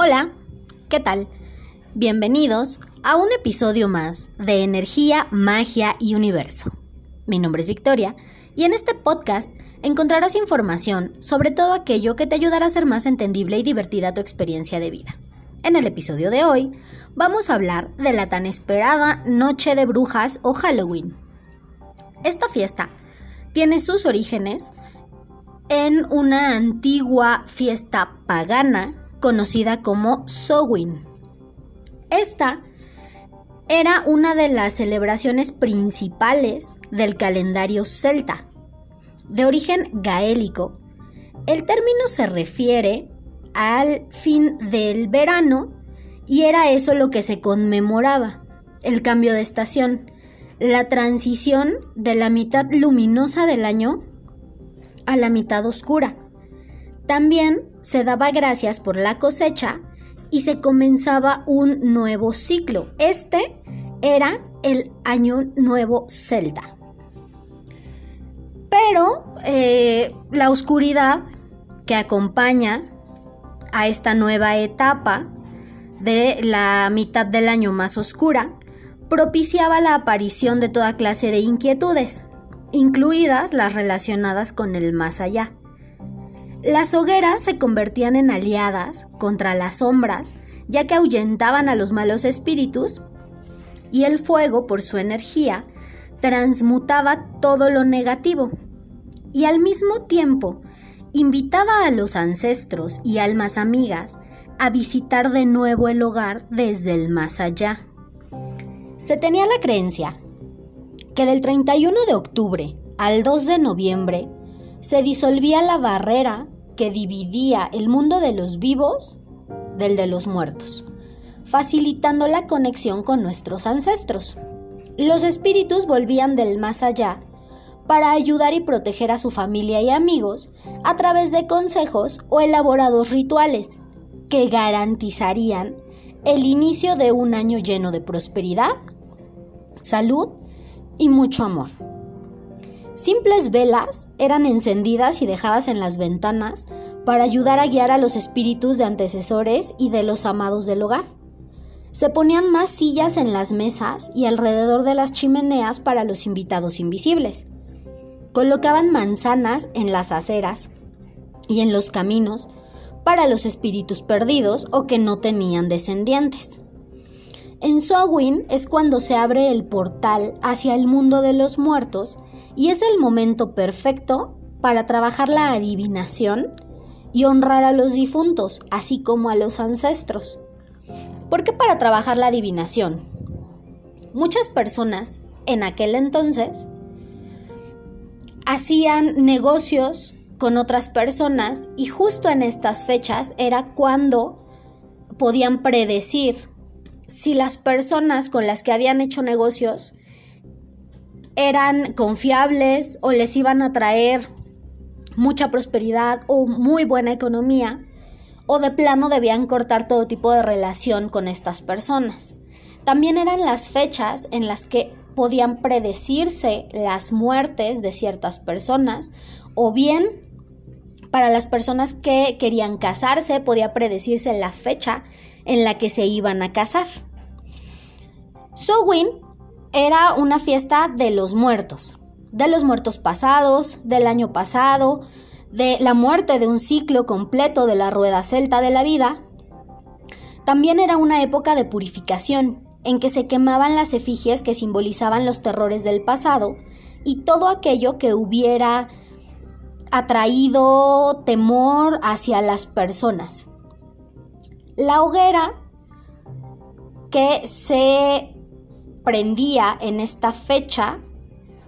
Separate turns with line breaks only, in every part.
Hola, ¿qué tal? Bienvenidos a un episodio más de Energía, Magia y Universo. Mi nombre es Victoria y en este podcast encontrarás información sobre todo aquello que te ayudará a ser más entendible y divertida tu experiencia de vida. En el episodio de hoy vamos a hablar de la tan esperada Noche de Brujas o Halloween. Esta fiesta tiene sus orígenes en una antigua fiesta pagana conocida como Samhain. Esta era una de las celebraciones principales del calendario celta. De origen gaélico, el término se refiere al fin del verano y era eso lo que se conmemoraba, el cambio de estación, la transición de la mitad luminosa del año a la mitad oscura. También se daba gracias por la cosecha y se comenzaba un nuevo ciclo. Este era el año nuevo celta. Pero eh, la oscuridad que acompaña a esta nueva etapa de la mitad del año más oscura propiciaba la aparición de toda clase de inquietudes, incluidas las relacionadas con el más allá. Las hogueras se convertían en aliadas contra las sombras, ya que ahuyentaban a los malos espíritus, y el fuego, por su energía, transmutaba todo lo negativo, y al mismo tiempo invitaba a los ancestros y almas amigas a visitar de nuevo el hogar desde el más allá. Se tenía la creencia que del 31 de octubre al 2 de noviembre se disolvía la barrera que dividía el mundo de los vivos del de los muertos, facilitando la conexión con nuestros ancestros. Los espíritus volvían del más allá para ayudar y proteger a su familia y amigos a través de consejos o elaborados rituales que garantizarían el inicio de un año lleno de prosperidad, salud y mucho amor. Simples velas eran encendidas y dejadas en las ventanas para ayudar a guiar a los espíritus de antecesores y de los amados del hogar. Se ponían más sillas en las mesas y alrededor de las chimeneas para los invitados invisibles. Colocaban manzanas en las aceras y en los caminos para los espíritus perdidos o que no tenían descendientes. En Samhain es cuando se abre el portal hacia el mundo de los muertos y es el momento perfecto para trabajar la adivinación y honrar a los difuntos, así como a los ancestros. ¿Por qué para trabajar la adivinación? Muchas personas en aquel entonces hacían negocios con otras personas y justo en estas fechas era cuando podían predecir si las personas con las que habían hecho negocios eran confiables o les iban a traer mucha prosperidad o muy buena economía, o de plano debían cortar todo tipo de relación con estas personas. También eran las fechas en las que podían predecirse las muertes de ciertas personas, o bien para las personas que querían casarse podía predecirse la fecha en la que se iban a casar. Samhain era una fiesta de los muertos, de los muertos pasados, del año pasado, de la muerte de un ciclo completo de la rueda celta de la vida. También era una época de purificación, en que se quemaban las efigies que simbolizaban los terrores del pasado y todo aquello que hubiera atraído temor hacia las personas. La hoguera que se prendía en esta fecha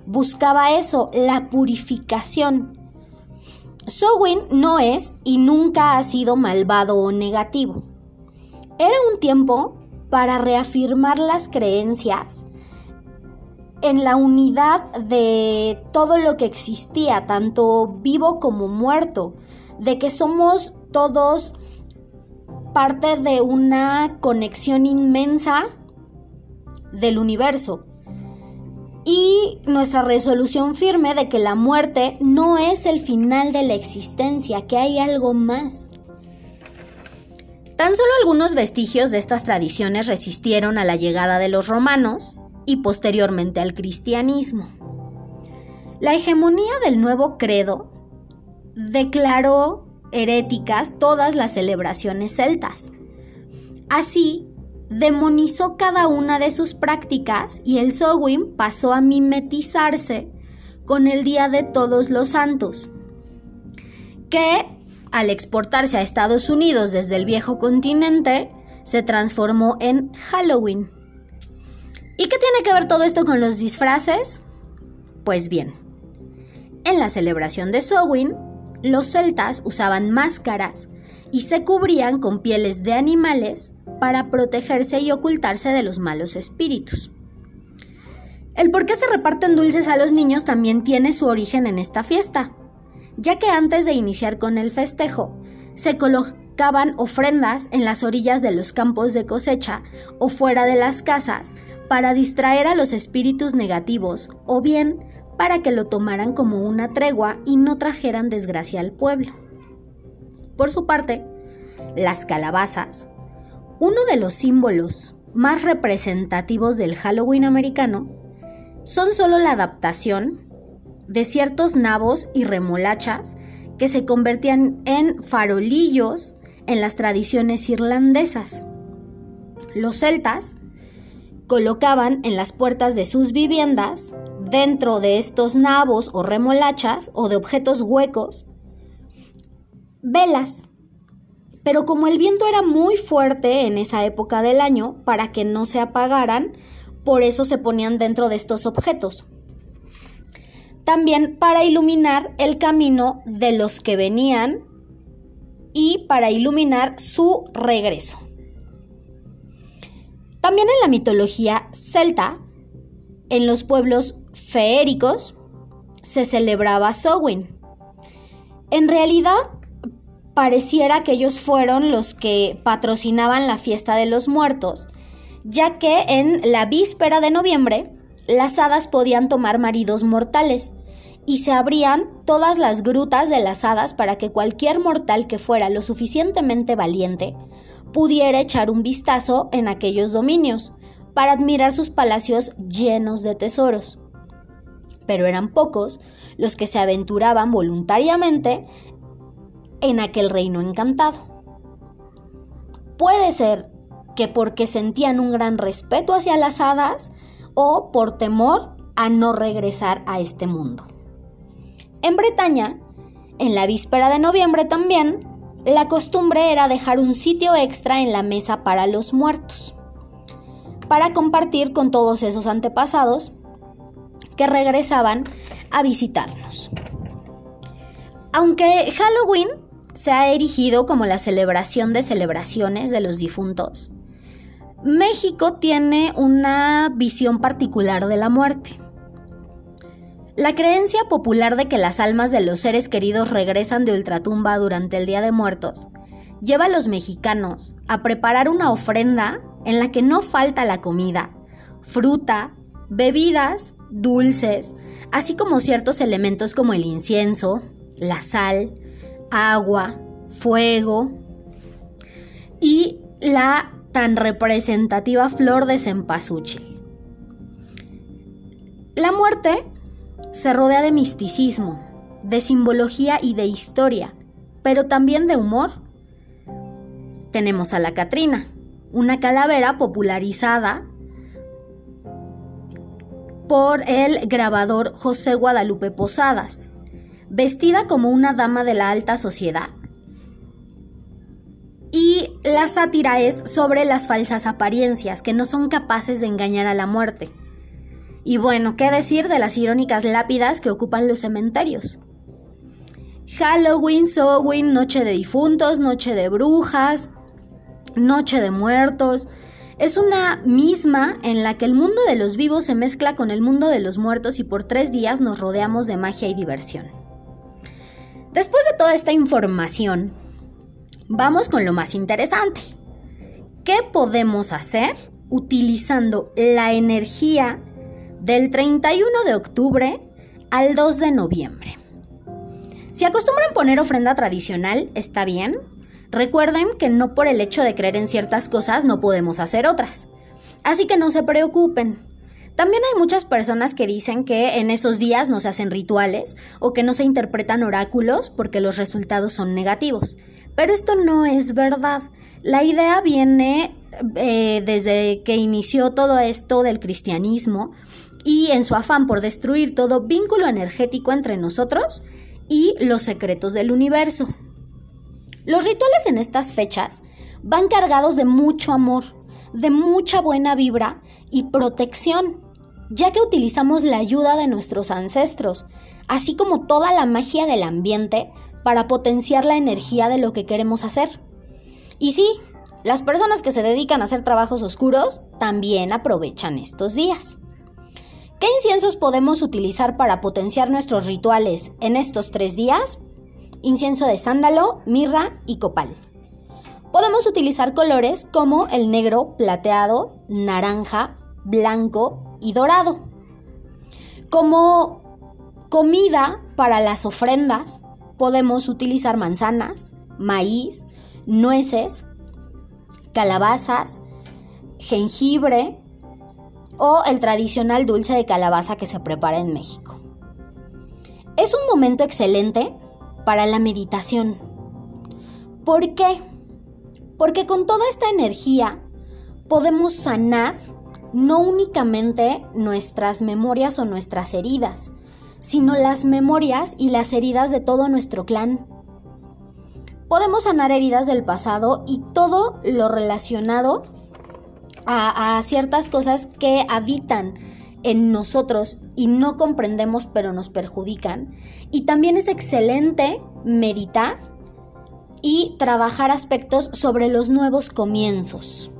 buscaba eso, la purificación. Sowin no es y nunca ha sido malvado o negativo. Era un tiempo para reafirmar las creencias en la unidad de todo lo que existía, tanto vivo como muerto, de que somos todos parte de una conexión inmensa del universo. Y nuestra resolución firme de que la muerte no es el final de la existencia, que hay algo más. Tan solo algunos vestigios de estas tradiciones resistieron a la llegada de los romanos y posteriormente al cristianismo. La hegemonía del nuevo credo declaró heréticas todas las celebraciones celtas. Así, demonizó cada una de sus prácticas y el Sowin pasó a mimetizarse con el Día de Todos los Santos, que al exportarse a Estados Unidos desde el viejo continente, se transformó en Halloween. ¿Y qué tiene que ver todo esto con los disfraces? Pues bien, en la celebración de Samhain, los celtas usaban máscaras y se cubrían con pieles de animales para protegerse y ocultarse de los malos espíritus. El por qué se reparten dulces a los niños también tiene su origen en esta fiesta, ya que antes de iniciar con el festejo, se colocaban ofrendas en las orillas de los campos de cosecha o fuera de las casas para distraer a los espíritus negativos o bien para que lo tomaran como una tregua y no trajeran desgracia al pueblo. Por su parte, las calabazas, uno de los símbolos más representativos del Halloween americano, son solo la adaptación de ciertos nabos y remolachas que se convertían en farolillos en las tradiciones irlandesas. Los celtas colocaban en las puertas de sus viviendas, dentro de estos nabos o remolachas o de objetos huecos, velas. Pero como el viento era muy fuerte en esa época del año, para que no se apagaran, por eso se ponían dentro de estos objetos. También para iluminar el camino de los que venían y para iluminar su regreso. También en la mitología celta, en los pueblos feéricos, se celebraba Samhain. En realidad, pareciera que ellos fueron los que patrocinaban la fiesta de los muertos, ya que en la víspera de noviembre las hadas podían tomar maridos mortales y se abrían todas las grutas de las hadas para que cualquier mortal que fuera lo suficientemente valiente pudiera echar un vistazo en aquellos dominios para admirar sus palacios llenos de tesoros. Pero eran pocos los que se aventuraban voluntariamente en aquel reino encantado. Puede ser que porque sentían un gran respeto hacia las hadas o por temor a no regresar a este mundo. En Bretaña, en la víspera de noviembre también, la costumbre era dejar un sitio extra en la mesa para los muertos, para compartir con todos esos antepasados que regresaban a visitarnos. Aunque Halloween se ha erigido como la celebración de celebraciones de los difuntos, México tiene una visión particular de la muerte. La creencia popular de que las almas de los seres queridos regresan de ultratumba durante el Día de Muertos lleva a los mexicanos a preparar una ofrenda en la que no falta la comida, fruta, bebidas, dulces, así como ciertos elementos como el incienso, la sal, agua, fuego y la tan representativa flor de cempasúchil. La muerte se rodea de misticismo, de simbología y de historia, pero también de humor. Tenemos a la Catrina, una calavera popularizada por el grabador José Guadalupe Posadas, vestida como una dama de la alta sociedad. Y la sátira es sobre las falsas apariencias que no son capaces de engañar a la muerte. Y bueno, ¿qué decir de las irónicas lápidas que ocupan los cementerios? Halloween, Samhain, Noche de Difuntos, Noche de Brujas, Noche de Muertos. Es una misma en la que el mundo de los vivos se mezcla con el mundo de los muertos y por tres días nos rodeamos de magia y diversión. Después de toda esta información, vamos con lo más interesante. ¿Qué podemos hacer utilizando la energía del 31 de octubre al 2 de noviembre. Si acostumbran poner ofrenda tradicional, está bien. Recuerden que no por el hecho de creer en ciertas cosas no podemos hacer otras. Así que no se preocupen. También hay muchas personas que dicen que en esos días no se hacen rituales o que no se interpretan oráculos porque los resultados son negativos. Pero esto no es verdad. La idea viene eh, desde que inició todo esto del cristianismo y en su afán por destruir todo vínculo energético entre nosotros y los secretos del universo. Los rituales en estas fechas van cargados de mucho amor, de mucha buena vibra y protección, ya que utilizamos la ayuda de nuestros ancestros, así como toda la magia del ambiente para potenciar la energía de lo que queremos hacer. Y sí, las personas que se dedican a hacer trabajos oscuros también aprovechan estos días. ¿Qué inciensos podemos utilizar para potenciar nuestros rituales en estos tres días? Incienso de sándalo, mirra y copal. Podemos utilizar colores como el negro, plateado, naranja, blanco y dorado. Como comida para las ofrendas, podemos utilizar manzanas, maíz, nueces, calabazas, jengibre, o el tradicional dulce de calabaza que se prepara en México. Es un momento excelente para la meditación. ¿Por qué? Porque con toda esta energía podemos sanar no únicamente nuestras memorias o nuestras heridas, sino las memorias y las heridas de todo nuestro clan. Podemos sanar heridas del pasado y todo lo relacionado a, ciertas cosas que habitan en nosotros y no comprendemos pero nos perjudican. Y también es excelente meditar y trabajar aspectos sobre los nuevos comienzos.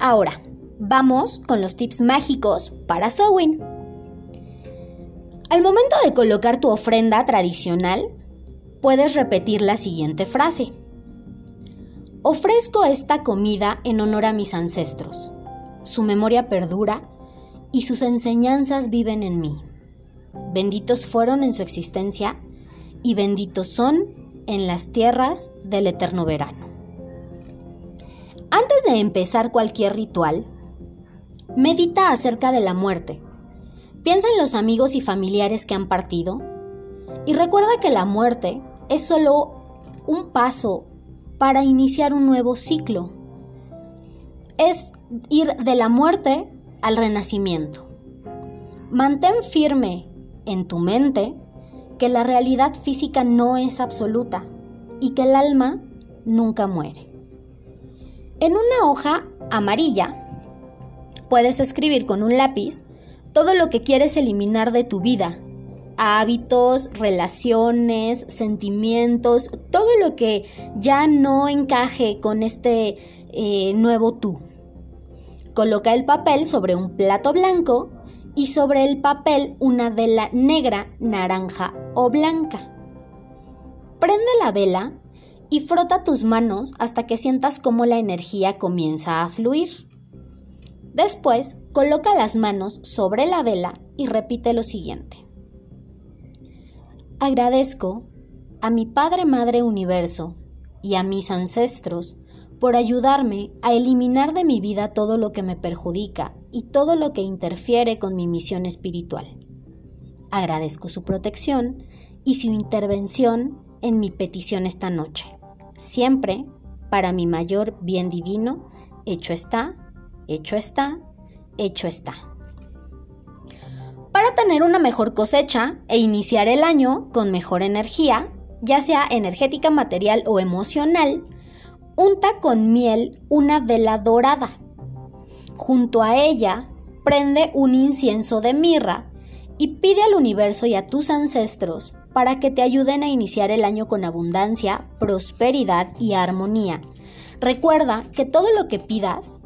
Ahora, vamos con los tips mágicos para Sowin. Al momento de colocar tu ofrenda tradicional, puedes repetir la siguiente frase. Ofrezco esta comida en honor a mis ancestros. Su memoria perdura y sus enseñanzas viven en mí. Benditos fueron en su existencia y benditos son en las tierras del eterno verano. Antes de empezar cualquier ritual, medita acerca de la muerte. Piensa en los amigos y familiares que han partido y recuerda que la muerte es solo un paso para iniciar un nuevo ciclo. Es ir de la muerte al renacimiento. Mantén firme en tu mente que la realidad física no es absoluta y que el alma nunca muere. En una hoja amarilla puedes escribir con un lápiz todo lo que quieres eliminar de tu vida hábitos, relaciones, sentimientos, todo lo que ya no encaje con este eh, nuevo tú. Coloca el papel sobre un plato blanco y sobre el papel una vela negra, naranja o blanca. Prende la vela y frota tus manos hasta que sientas cómo la energía comienza a fluir. Después, coloca las manos sobre la vela y repite lo siguiente. Agradezco a mi Padre Madre Universo y a mis ancestros por ayudarme a eliminar de mi vida todo lo que me perjudica y todo lo que interfiere con mi misión espiritual. Agradezco su protección y su intervención en mi petición esta noche. Siempre, para mi mayor bien divino, hecho está, hecho está, hecho está para tener una mejor cosecha e iniciar el año con mejor energía, ya sea energética, material o emocional, unta con miel una vela dorada. Junto a ella, prende un incienso de mirra y pide al universo y a tus ancestros para que te ayuden a iniciar el año con abundancia, prosperidad y armonía. Recuerda que todo lo que pidas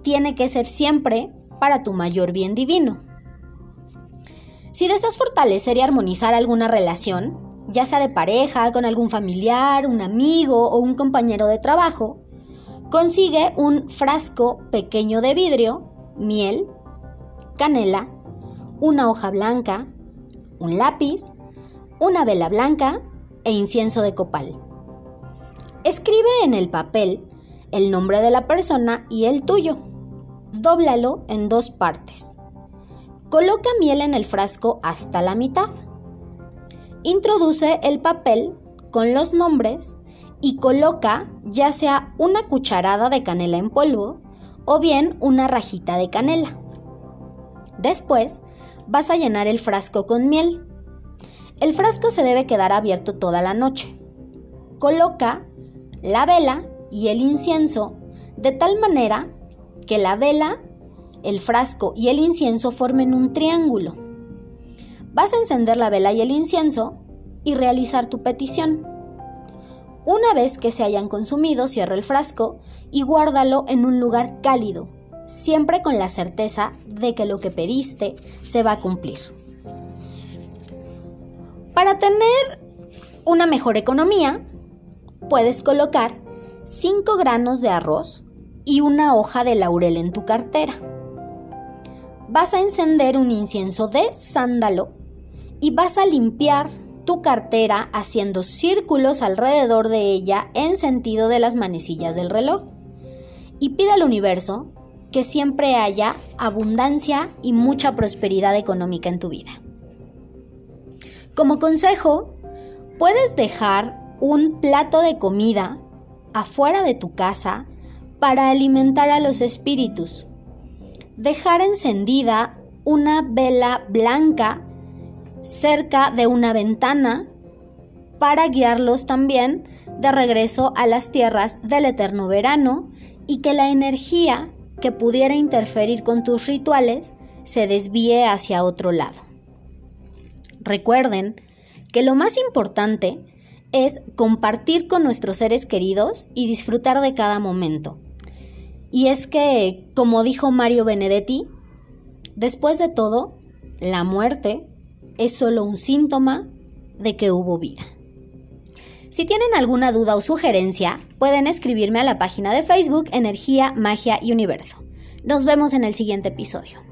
tiene que ser siempre para tu mayor bien divino. Si deseas fortalecer y armonizar alguna relación, ya sea de pareja, con algún familiar, un amigo o un compañero de trabajo, consigue un frasco pequeño de vidrio, miel, canela, una hoja blanca, un lápiz, una vela blanca e incienso de copal. Escribe en el papel el nombre de la persona y el tuyo. Dóblalo en dos partes. Coloca miel en el frasco hasta la mitad. Introduce el papel con los nombres y coloca ya sea una cucharada de canela en polvo o bien una rajita de canela. Después vas a llenar el frasco con miel. El frasco se debe quedar abierto toda la noche. Coloca la vela y el incienso de tal manera que la vela, el frasco y el incienso formen un triángulo. Vas a encender la vela y el incienso y realizar tu petición. Una vez que se hayan consumido, cierra el frasco y guárdalo en un lugar cálido, siempre con la certeza de que lo que pediste se va a cumplir. Para tener una mejor economía, puedes colocar 5 granos de arroz y una hoja de laurel en tu cartera. Vas a encender un incienso de sándalo y vas a limpiar tu cartera haciendo círculos alrededor de ella en sentido de las manecillas del reloj. Y pide al universo que siempre haya abundancia y mucha prosperidad económica en tu vida. Como consejo, puedes dejar un plato de comida afuera de tu casa para alimentar a los espíritus. Dejar encendida una vela blanca cerca de una ventana para guiarlos también de regreso a las tierras del eterno verano y que la energía que pudiera interferir con tus rituales se desvíe hacia otro lado. Recuerden que lo más importante es compartir con nuestros seres queridos y disfrutar de cada momento. Y es que, como dijo Mario Benedetti, después de todo, la muerte es solo un síntoma de que hubo vida. Si tienen alguna duda o sugerencia, pueden escribirme a la página de Facebook Energía, Magia y Universo. Nos vemos en el siguiente episodio.